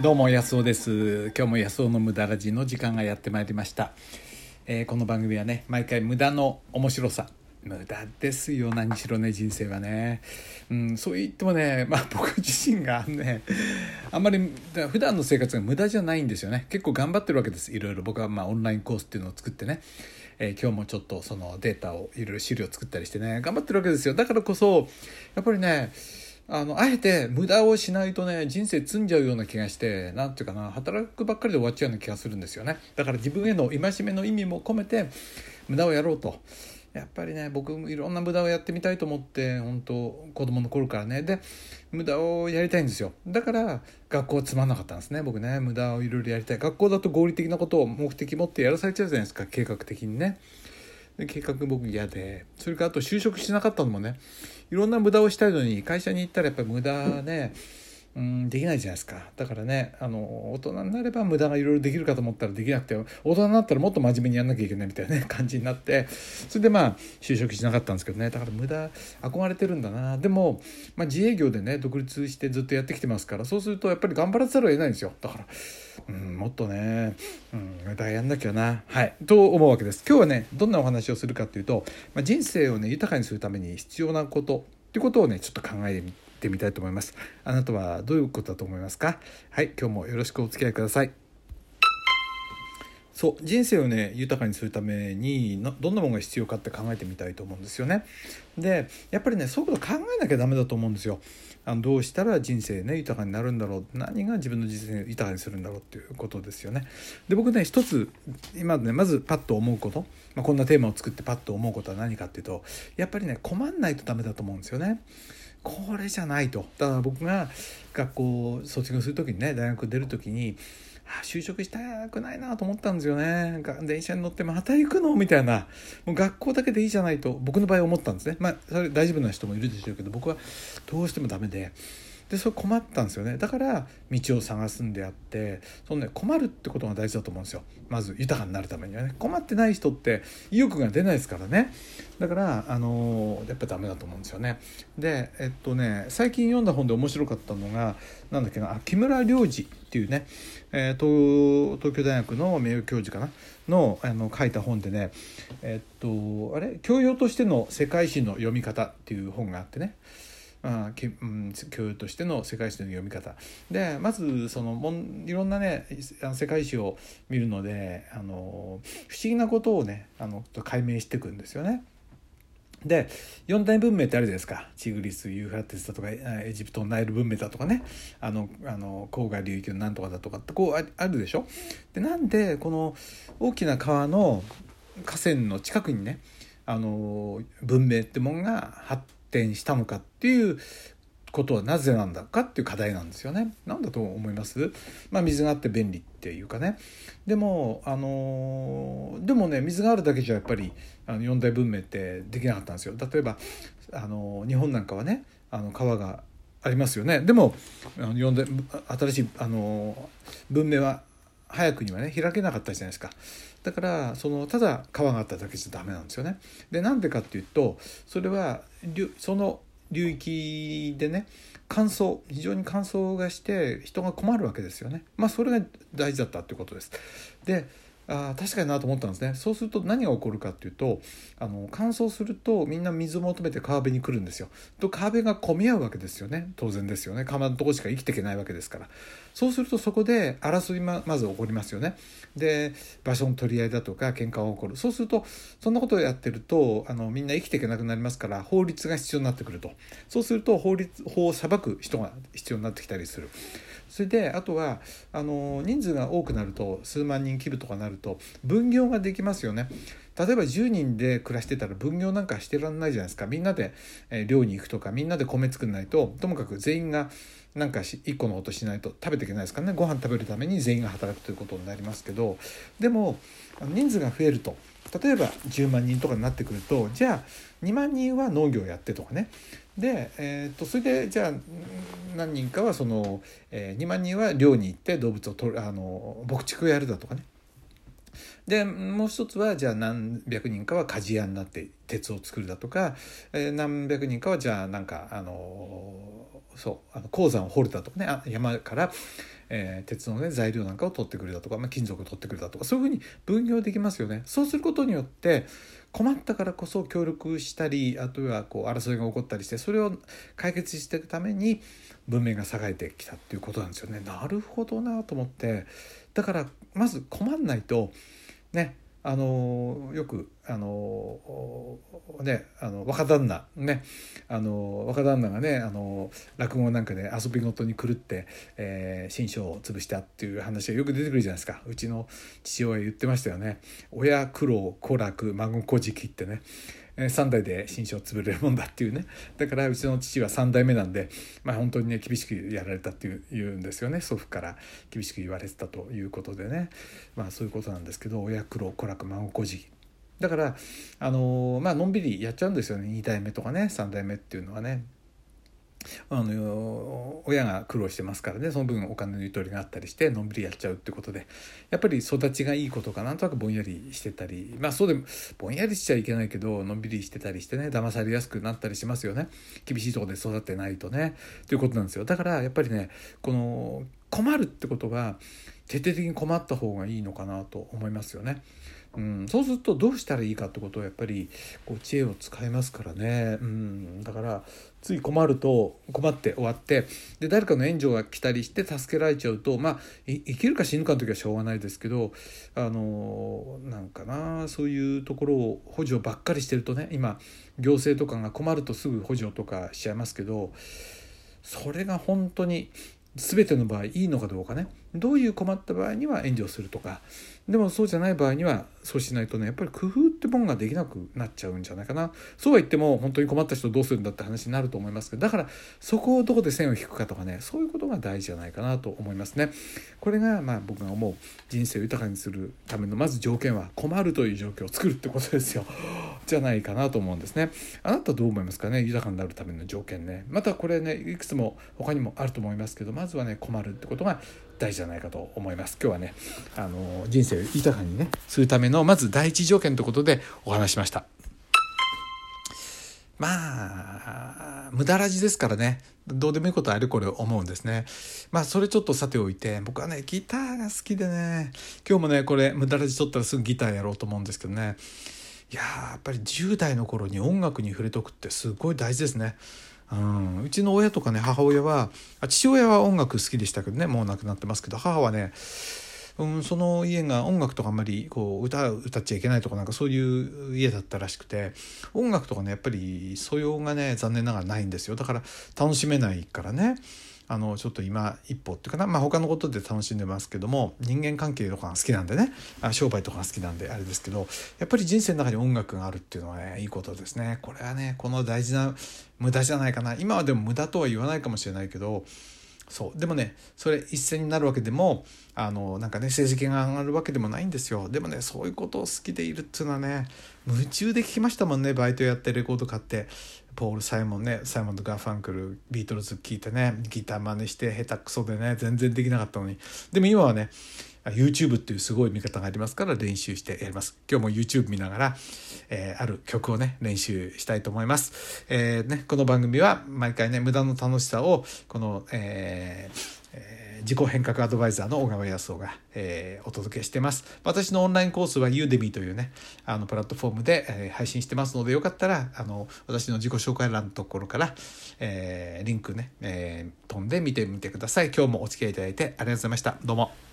どうも安尾です。今日も安尾の無駄ラジの時間がやってまいりました、えーこの番組はね毎回無駄の面白さ。無駄ですよ。何しろね人生はね、うん、そう言ってもね、まあ、僕自身がねあんまり普段の生活が無駄じゃないんですよね。結構頑張ってるわけです。いろいろ。僕はまあオンラインコースっていうのを作ってね。えー今日もちょっとそのデータをいろいろ資料を作ったりしてね頑張ってるわけですよ。だからこそやっぱりねあのあえて無駄をしないとね人生積んじゃうような気がしてなんていうかな働くばっかりで終わっちゃうような気がするんですよね。だから自分への戒めの意味も込めて無駄をやろうと。やっぱりね僕もいろんな無駄をやってみたいと思って本当子供の頃からね。で無駄をやりたいんですよ。だから学校はつまんなかったんですね。僕ね無駄をいろいろやりたい。学校だと合理的なことを目的持ってやらされちゃうじゃないですか計画的にね。で計画僕嫌で。それからあと就職しなかったのもねいろんな無駄をしたいのに会社に行ったらやっぱり無駄ね、うん、できないじゃないですかだからねあの大人になれば無駄がいろいろできるかと思ったらできなくて大人になったらもっと真面目にやんなきゃいけないみたいな、ね、感じになってそれでまあ就職しなかったんですけどねだから無駄憧れてるんだなでも、まあ、自営業でね独立してずっとやってきてますからそうするとやっぱり頑張らざるを得ないんですよだからうん、もっとね、うん、無駄やんなきゃな。はい。と思うわけです。今日はね、どんなお話をするかっていうと、まあ、人生をね、豊かにするために必要なことっていうことをね、ちょっと考えてみってみたいと思います。あなたはどういうことだと思いますか？はい。今日もよろしくお付き合いください。そう人生をね豊かにするためになどんなものが必要かって考えてみたいと思うんですよね。でやっぱりねそういうこと考えなきゃダメだと思うんですよ。あのどうしたら人生ね豊かになるんだろう何が自分の人生を豊かにするんだろうっていうことですよね。で僕ね一つ今ねまずパッと思うこと、まあ、こんなテーマを作ってパッと思うことは何かっていうとやっぱりね困んないとダメだと思うんですよね。これじゃないと。だから僕が学校卒業する時にね大学出る時にあ就職したくないなと思ったんですよね。電車に乗ってまた行くのみたいな。もう学校だけでいいじゃないと僕の場合思ったんですね。まあそれ大丈夫な人もいるでしょうけど僕はどうしても駄目で。でそれ困ったんですよね。だから道を探すんであってその、ね、困るってことが大事だと思うんですよ。まず豊かになるためにはね。困ってない人って意欲が出ないですからね。だからあのやっぱダメだと思うんですよね。でえっとね最近読んだ本で面白かったのがなんだっけなあ木村良二っていうね、えー東東京大学の名誉教授かな？のあの書いた本でねえっとあれ？教養としての世界史の読み方っていう本があってね。あきうん、教養としての世界史の読み方。でまずそのもんいろんなね世界史を見るのであの不思議なことをねあの解明していくんですよね。で四大文明ってあるじゃないですか。チグリスユーフラテスだとかエジプトナイル文明だとかね。あのあの黄河流域のなんとかだとかってこうああるでしょ？でなんでこの大きな川の河川の近くにねあの文明ってもんが発展したのかっていうことはなぜなんだかっていう課題なんですよね。なんだと思います？まあ水があって便利っていうかね。でもあのでもね水があるだけじゃやっぱりあの四大文明ってできなかったんですよ。例えばあの日本なんかはねあの川がありますよね。でもあの四大新しいあの文明は早くにはね開けなかったじゃないですか。だからそのただ川があっただけじゃダメなんですよね。でなんでかっていうとそれはその流域でね乾燥非常に乾燥がして人が困るわけですよね。まあそれが大事だったっていうことです。であ確かになと思ったんですね。そうすると何が起こるかっていうとあの乾燥するとみんな水を求めて川辺に来るんですよ。と川辺が混み合うわけですよね。当然ですよね。川のとこしか生きていけないわけですから。そうするとそこで争いままず起こりますよね。で場所の取り合いだとか喧嘩が起こる。そうするとそんなことをやってるとあのみんな生きていけなくなりますから法律が必要になってくると。そうすると法律法を裁く人が必要になってきたりする。それであとはあの人数が多くなると数万人規模とかなると分業ができますよね。例えば10人で暮らしてたら分業なんかしてらんないじゃないですか。みんなで、え漁に行くとかみんなで米作んないとともかく全員がなんか1個のことしないと食べていけないですからね。ご飯食べるために全員が働くということになりますけどでも人数が増えると例えば10万人とかになってくるとじゃあ2万人は農業やってとかね。で、えー、とそれでじゃあ何人かはその、えー2万人は漁に行って動物をとるあの牧畜をやるだとかね。でもう一つはじゃあ何百人かは鍛冶屋になって鉄を作るだとか、えー何百人かはじゃあなんかあのそうあの鉱山を掘るだとかね。あ山から、えー、鉄のね材料なんかを取ってくれたとか、まあ、金属を取ってくれたとかそういうふうに分業できますよね。そうすることによって困ったからこそ協力したりあとはこう争いが起こったりしてそれを解決していくために文明が栄えてきたっていうことなんですよね。なるほどなと思ってだからまず困んないとねあのよくあのねあの若旦那ねあの若旦那がねあの落語なんかで遊び事に狂って、えー、新章を潰したっていう話がよく出てくるじゃないですか。うちの父親言ってましたよね「親苦労苦楽孫小じってね。3代で新書を潰れるもんだっていうね。だからうちの父は3代目なんで、まあ、本当にね厳しくやられたっていう言うんですよね。祖父から厳しく言われてたということでね。まあそういうことなんですけど親苦労子楽孫孤児だからあの、まあのんびりやっちゃうんですよね。2代目とかね。3代目っていうのはね。あの親が苦労してますからね。その分お金のゆとりがあったりしてのんびりやっちゃうってことで。やっぱり育ちがいいことかな。んとなくぼんやりしてたり。まあそうでもぼんやりしちゃいけないけどのんびりしてたりしてね。騙されやすくなったりしますよね。厳しいとこで育ってないとね。ということなんですよ。だからやっぱりねこの困るってことが徹底的に困った方がいいのかなと思いますよね。うん、そうするとどうしたらいいかってことをやっぱりこう知恵を使いますからね、うん、だからつい困ると困って終わってで誰かの援助が来たりして助けられちゃうとまあ生きるか死ぬかの時はしょうがないですけどあのなんかなそういうところを補助ばっかりしてるとね今行政とかが困るとすぐ補助とかしちゃいますけどそれが本当に全ての場合いいのかどうかね。どういう困った場合には援助するとか。でもそうじゃない場合にはそうしないとねやっぱり工夫ってもんができなくなっちゃうんじゃないかな。そうは言っても本当に困った人どうするんだって話になると思いますけど。だからそこをどこで線を引くかとかねそういうことが大事じゃないかなと思いますね。これがまあ僕が思う人生を豊かにするためのまず条件は困るという状況を作るってことですよ。じゃないかなと思うんですね。あなたどう思いますかね豊かになるための条件ね。またこれねいくつも他にもあると思いますけどまずはね困るってことが大事じゃないかと思います。今日はねあの人生を豊かにねするためのまず第一条件ということでお話しました。まあ無駄らじですからねどうでもいいことあるこれ思うんですね。まあそれちょっとさておいて僕はねギターが好きでね今日もねこれ無駄らじ取ったらすぐギターやろうと思うんですけどね。いややっぱり10代の頃に音楽に触れとくってすごい大事ですね。うん、うちの親とかね母親は父親は音楽好きでしたけどねもう亡くなってますけど母はね、うん、その家が音楽とかあんまりこう歌歌っちゃいけないとかなんかそういう家だったらしくて音楽とかねやっぱり素養がね残念ながらないんですよ。だから楽しめないからね。あのちょっと今一歩っていうかな、まあ、他のことで楽しんでますけども人間関係とかが好きなんでね。商売とかが好きなんであれですけどやっぱり人生の中に音楽があるっていうのはねいいことですね。これはねこの大事な無駄じゃないかな。今はでも無駄とは言わないかもしれないけどそう。でもねそれ一斉になるわけでもあのなんかね成績が上がるわけでもないんですよ。でもねそういうことを好きでいるっていうのはね夢中で聞きましたもんねバイトやってレコード買って。ポール・サイモンねサイモンとガーファンクルビートルズ聴いてねギター真似して下手くそでね全然できなかったのに。でも今はね YouTube っていうすごい味方がありますから練習してやります今日も YouTube 見ながら、えー、ある曲をね練習したいと思います、えーね、この番組は毎回ね無駄の楽しさをこの、えーえー自己変革アドバイザーの小川康夫が、えー、お届けしてます。私のオンラインコースは Udemy というね、あのプラットフォームで、えー、配信してますので、よかったら、あの、私の自己紹介欄のところから、えー、リンクね、えー、飛んで見てみてください。今日もお付き合いいただいてありがとうございました。どうも。